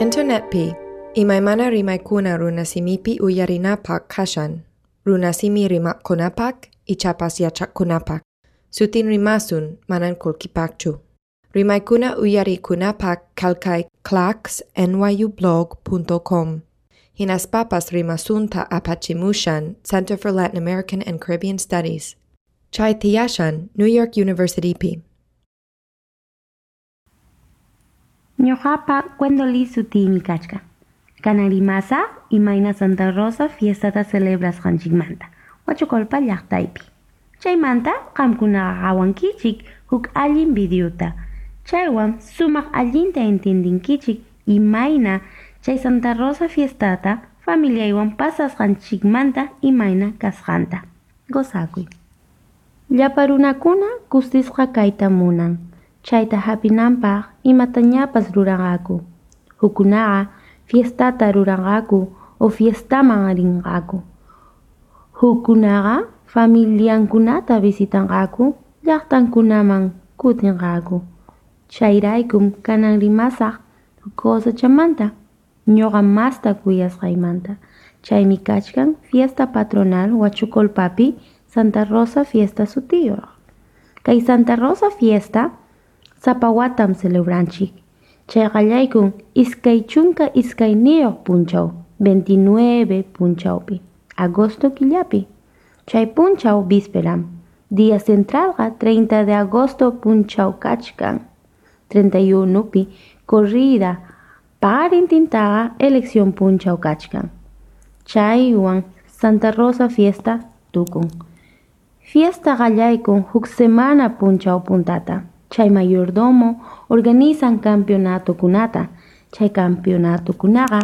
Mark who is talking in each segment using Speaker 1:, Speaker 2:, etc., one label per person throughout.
Speaker 1: Internetpi, imaymana rimaykuna runasimipi uyarinapak kashan, runasimi rimapkunapak ichapas yachakkunapak, sutin rimasun manan kulkipakchu. Rimaykuna uyarikunapak kalkay clacks nyublog.com. Hinaspapas rimasunta apachimushan Center for Latin American and Caribbean Studies. Chai Tiyashan, New York University P.
Speaker 2: Ñuqapa cuendoli sutimi kachka. Kanarimasa imayna Santa Rosa fiestata celebras qanchikmanta. Huachukolpa llaqtaypi. Chaymanta qamkunaqa qawankichik huk allin videota. Chaywan sumaq allinta entendinkichik imayna chay Santa Rosa fiestata familiaywan pasasqanchikmanta imayna kasqanta. Gozakuy. Llapa runakuna kustisqa kayta munan. Chayta hapinanpaq imatañapas ruranqaku. Hukunaqa fiestata ruranqaku o fiestaman rinqaku. Hukunaqa familiankunata visitanqaku llaqtankunaman kutinqaku. Chayraykum kanan rimasaq cosachamanta ñuqa masta kuyasqaymanta. Chaymi kachkan fiesta patronal Huachucolpapi Santa Rosa fiesta sutiyuq. Kay Santa Rosa fiesta sapawatam celebranchik. Chayqallaykun iskay chunka iskayniyuq punchaw 29 punchawpi agosto killapi. Chay punchaw vísperam. Día centralqa 30 de agosto punchaw kachkan. 31 pi corrida paqarintintaqa elección punchaw kachkan. Chaywan Santa Rosa fiesta tukun. Fiesta qallaykun huk semana punchaw puntata. Chay mayordomo organizan campeonato kunata. Chay campeonato kunaqa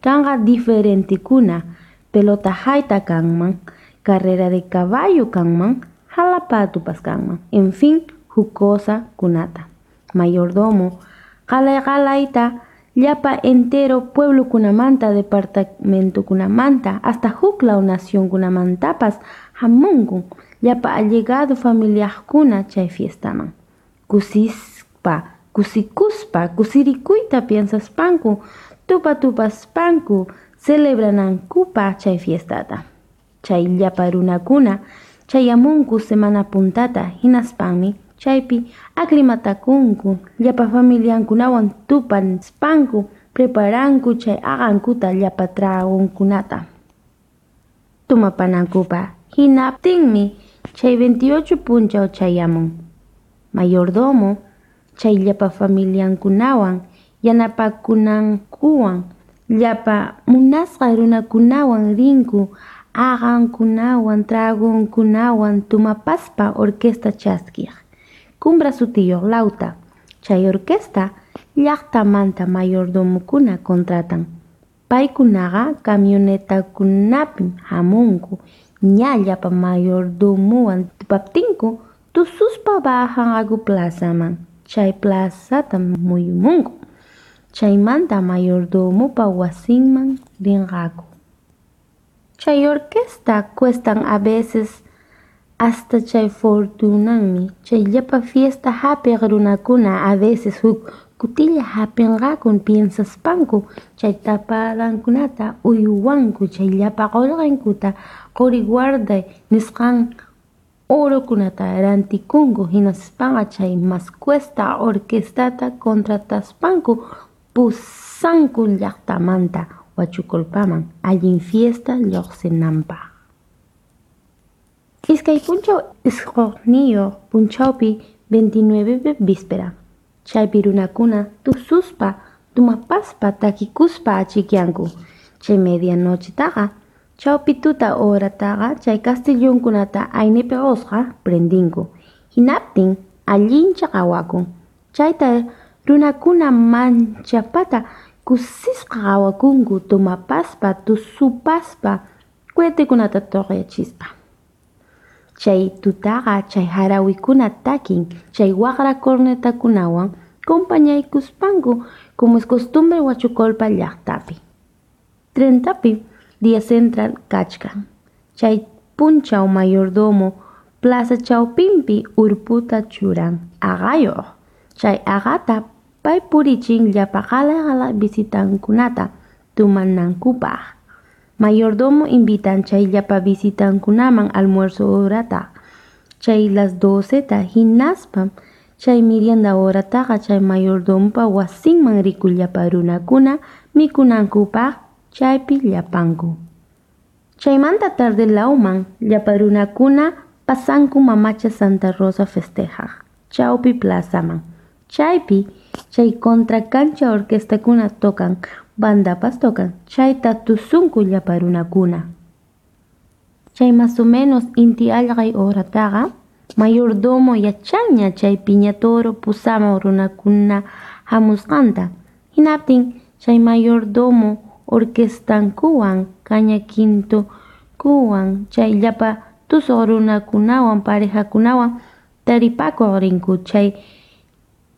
Speaker 2: kanqa diferente kuna. Pelota hayta kanman, carrera de caballo kanman, jalapatupas kanman. En fin, huk cosa kunata. Mayordomo qalay qalayta llapa entero pueblo kunamanta departamento kunamanta hasta huklaw nación kunamantapas hamunku llapa allegado familiakuna chay fiestaman kusispa kusikuspa kusirikuyta piensaspanku tupa tupaspanku celebranankupa chay fiestata chay llapa runakuna chayamunku semana puntata hinaspanmi chaypi aclimatakunku llapa familiankunawan tupanspanku preparanku chay aqankuta llapa tragonkunata tumapanankupa hinaptinmi chay 28 punchaw chayamun mayordomo chay llapa familiankunawan yanapakunankuwan llapa munasqa runakunawan rinku aqankunawan tragonkunawan tumapaspa orquesta chaskiq Cumbra sutiyuq lauta. Chay orquesta llaqtamanta mayordomukuna contratan. Paykunaqa camionetakunapim hamunku. Ña llapa mayordomuwan tupaptinku tususpa bajanqaku plazaman. Chay plazata muyumunku. Chaymanta mayordomupa wasinman rinqaku. Chay orquesta cuestan a veces hasta chay fortunanmi chay llapa fiesta hapiq runakuna a veces huk kutilla hapinqakun piensaspanku chay taparankunata uyuwanku chay llapa qullqinkuta quri guarday nisqan orokunata rantikunku hinaspanqa chay mas cuesta orquestata contrataspanku pusanku llaqtamanta Huachucolpaman allin fiesta lluqsinanpaq Iskay punchaw isqoqniyuq punchawpi 29 víspera. Chaypi runakuna tususpa tumapaspa takikuspa achikyanku. Chay medianochetaqa chawpi tuta horataqa chay castellonkunata aynipi qusqa prendinku. Hinaptin allincha qhawakun. Chayta runakuna manchapata kusisqa qhawakunku tumapaspa tusupaspa cuetekunata tuqyachispa. Chay tutaqa chay harawikuna takin chay waqra cornetakunawan compañaykuspanku como es costumbre Huachucolpa llaqtapi. Trentapi día central kachkan. Chay punchaw mayordomo plaza chawpinpi urputa churan aqayuq. Chay aqata pay purichin llapa qala visitankunata tumannankupaq. Mayordomo invitan chay llapa visitankunaman almuerzo horata. Chay las 12 ta hinaspam chay mirienda horataqa chay mayordompa wasinman riku llapa runakuna mikunankupaq chaypi llapanku. Chaymanta tarde lauman llapa runakuna pasanku mamacha Santa Rosa festejaq. Chaupi plazaman. Chaypi chay contra cancha orquestakuna tocan bandapas tocan chayta tusunku llapa runakuna. Chay más o menos inti allqay horataqa mayordomo yachaña chay piñatoro pusama runakuna hamusqanta. Hinaptin chay mayordomo orquestankuwan caña quinto kuwan chay llapa tusuq runakunawan parejakunawan taripakuq rinku chay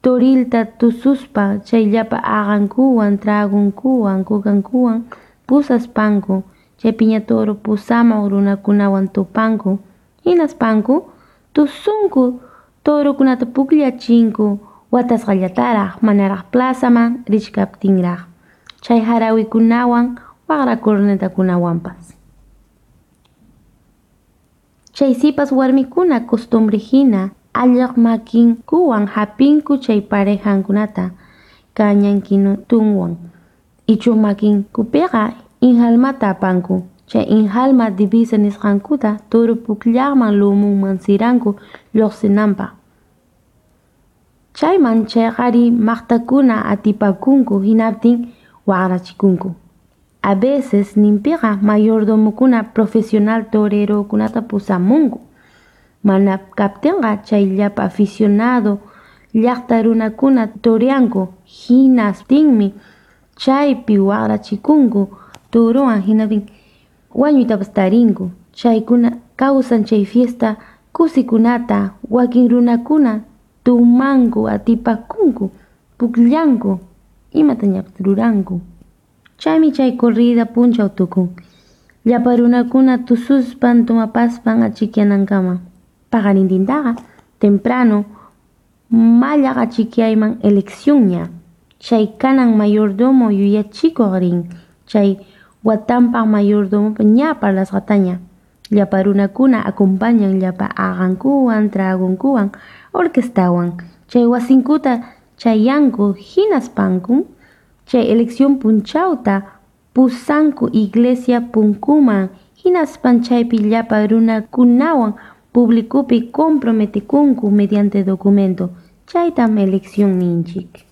Speaker 2: torilta tususpa chayllapa aqankuwan tragunkuwan kukankuwan pusaspanku chay piña toro pusamaq runakunawan tupanku hinaspanku tusunku torokunata pukllachinku watasqallataraq manaraq plazaman richkaptinraq chay harawikunawan waqra cornetakunawanpas. Chay sipas warmikuna costumbre hina allaq makinkuwan hapinku chay parejankunata kañankinutunwan ichuq makinkupiqa inhalmata apanku chay inhalma divisa nisqankuta turu pukllaqman lumunman siranku lluqsinanpaq chayman chayqari maqtakuna atipakunku hinaptin waqrachikunku a veces ninpiqa mayordomukuna profesional torerokunata pusamunku. Mana kaptinqa chay llapa aficionado llaqta runakuna toreanku hinaptinmi chaypi waqrachikunku turuwan hinaptin wañuytapas tarinku. Chaykuna kawsan chay fiesta kusikunata wakin runakuna tumanku atipakunku pukllanku imatañapas ruranku chaymi chay corrida punchaw tukun llapa runakuna tususpan tumapaspan achikyanankama paqarintintaqa temprano mallaq achikyayman elecciónña chay kanan mayordomo yuyachikuq rin chay watanpaq mayordomopa ña parlasqataña llapa runakuna acompañan llapa aqankuwan tragunkuwan orquestawan. Chay wasinkuta chayanku hinaspanku chay elección punchawta pusanku iglesia punkuman hinaspan chaypi llapa runakunawan publicupi comprometikunku mediante documento. Chaytam elección ninchik.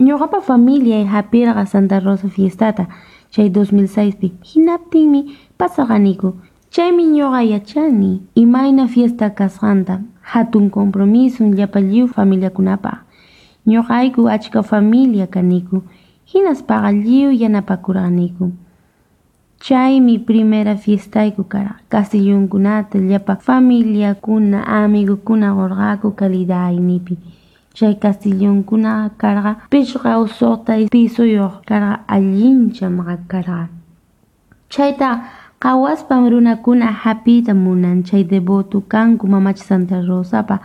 Speaker 2: Ñuqapa familia hapirqa Santa Rosa fiestata chay 2006pi hinaptinmi pasaqaniku chaymi ñuqa yachani imayna fiesta kasqanta hatun compromiso llapa lliw familiakunapaq ñuqayku achka familia kaniku. Hinaspaqa lliw yanapakurqaniku. Chaymi primera fiestayku kara. Castillunkunata llapa familiakuna amigukuna qurqaku kalidaynipi. Chay castillónkuna karqa pichqa usuqta pisuyuq karqa allincha maqakarqa chayta qawaspam runakuna hapiyta munan. Chay devoto kanku mamacha Santa Rosapa.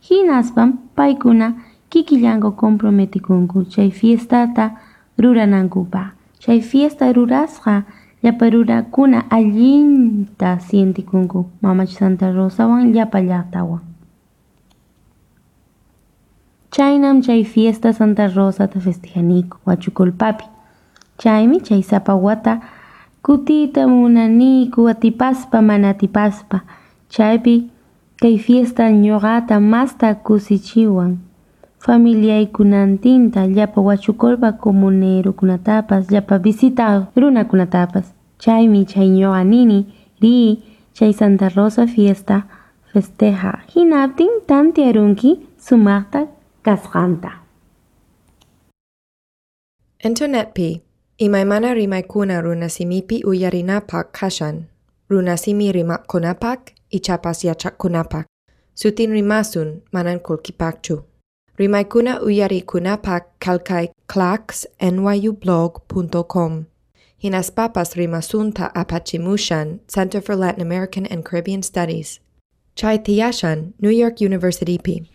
Speaker 2: Hinaspam paykuna kikillanku comprometikunku chay fiestata ruranankupaq chay fiesta rurasqa llapa runakuna allinta sientikunku mamacha Santa Rosawan llapa llaqtawan chaynam chay fiesta Santa Rosata festejaniku Huachuculpapi chaymi chay sapa wata kutita munaniku atipaspa mana atipaspa chaypi kay fiesta ñuqata masta kusichiwan familiaykunantinta llapa Huachuculpa comunerokunatapas llapa visita runakunatapas chaymi chay ñuqa nini ri chay Santa Rosa fiesta festeja hinaptin tantiarunki sumaqta kasqanta.
Speaker 1: Internetpi imaymana rimaykuna runasimipi uyarinapak kashan. Runasimi rimaqkunapak ichapas yachaqkunapak sutin rimasun manan kulkipakchu. Rimaykuna uyarikunapak kalkay clacksnyublog.com Hinaspapas rimasunta apachimushan Center for Latin American and Caribbean Studies. Chai Tiyashan, New York University P.